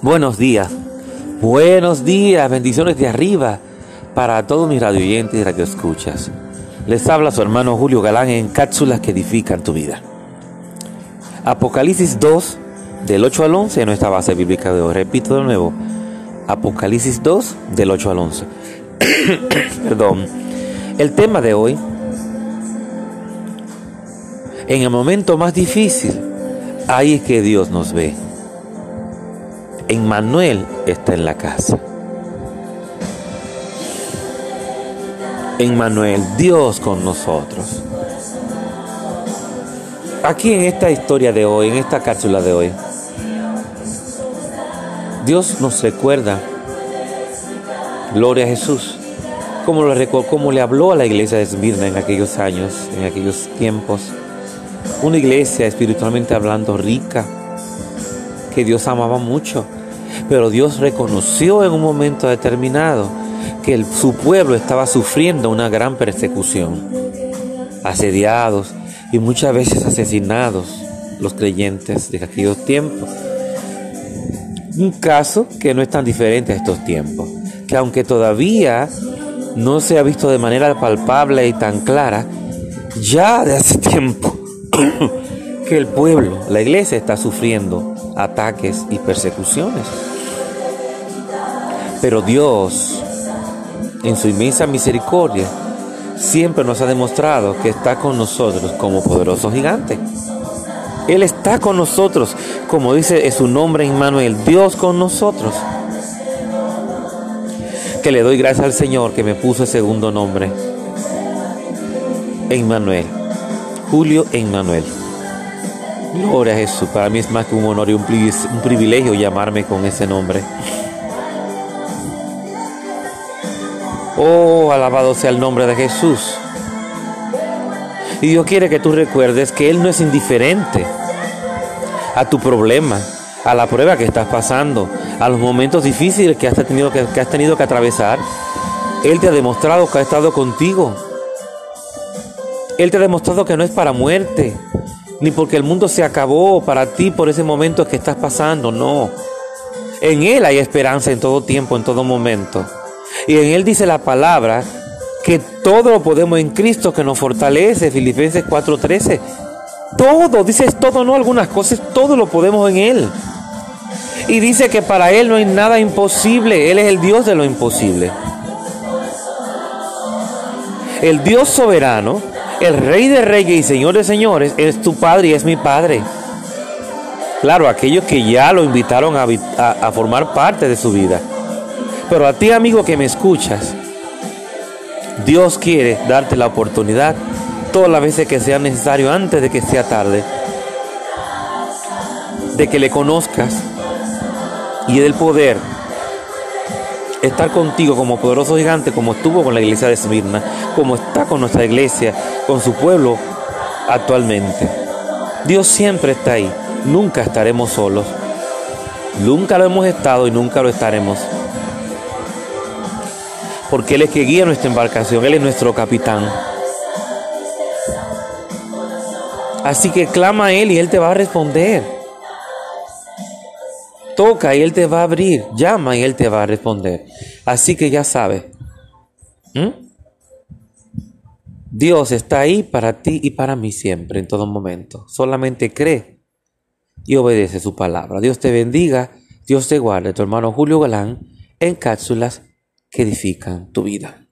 Buenos días, buenos días, bendiciones de arriba para todos mis radioyentes y radioescuchas. Les habla su hermano Julio Galán en cápsulas que edifican tu vida. Apocalipsis 2, del 8 al 11, en nuestra base bíblica de hoy. Repito de nuevo, Apocalipsis 2, del 8 al 11. Perdón. El tema de hoy, en el momento más difícil, ahí es que Dios nos ve. Emmanuel está en la casa. Emmanuel, Dios con nosotros. Aquí en esta historia de hoy, en esta cápsula de hoy, Dios nos recuerda, gloria a Jesús, como, lo, como le habló a la iglesia de Esmirna en aquellos años, en aquellos tiempos. Una iglesia espiritualmente hablando rica, que Dios amaba mucho pero Dios reconoció en un momento determinado que su pueblo estaba sufriendo una gran persecución, asediados y muchas veces asesinados los creyentes de aquellos tiempos. Un caso que no es tan diferente a estos tiempos, que aunque todavía no se ha visto de manera palpable y tan clara, ya de hace tiempo que el pueblo, la iglesia está sufriendo ataques y persecuciones. Pero Dios, en su inmensa misericordia, siempre nos ha demostrado que está con nosotros como poderoso gigante. Él está con nosotros, como dice su nombre Immanuel, Dios con nosotros. Que le doy gracias al Señor que me puso el segundo nombre, Emmanuel, Julio Emmanuel. Gloria a Jesús, para mí es más que un honor y un privilegio llamarme con ese nombre. Oh, alabado sea el nombre de Jesús. Y Dios quiere que tú recuerdes que Él no es indiferente a tu problema, a la prueba que estás pasando, a los momentos difíciles que has tenido que, has tenido que atravesar. Él te ha demostrado que ha estado contigo. Él te ha demostrado que no es para muerte, ni porque el mundo se acabó para ti por ese momento que estás pasando, no. En Él hay esperanza en todo tiempo, en todo momento. Y en él dice la palabra que todo lo podemos en Cristo que nos fortalece, Filipenses 4:13. Todo, dice todo, no algunas cosas, todo lo podemos en Él. Y dice que para Él no hay nada imposible, Él es el Dios de lo imposible. El Dios soberano, el Rey de Reyes y Señor de Señores, es tu Padre y es mi Padre. Claro, aquellos que ya lo invitaron a, a formar parte de su vida. Pero a ti, amigo que me escuchas, Dios quiere darte la oportunidad todas las veces que sea necesario antes de que sea tarde, de que le conozcas y del poder estar contigo como poderoso gigante, como estuvo con la iglesia de Esmirna, como está con nuestra iglesia, con su pueblo actualmente. Dios siempre está ahí, nunca estaremos solos, nunca lo hemos estado y nunca lo estaremos porque Él es que guía nuestra embarcación, Él es nuestro capitán. Así que clama a Él y Él te va a responder. Toca y Él te va a abrir. Llama y Él te va a responder. Así que ya sabes. Dios está ahí para ti y para mí siempre, en todo momento. Solamente cree y obedece su palabra. Dios te bendiga, Dios te guarde. Tu hermano Julio Galán en cápsulas que edifican tu vida.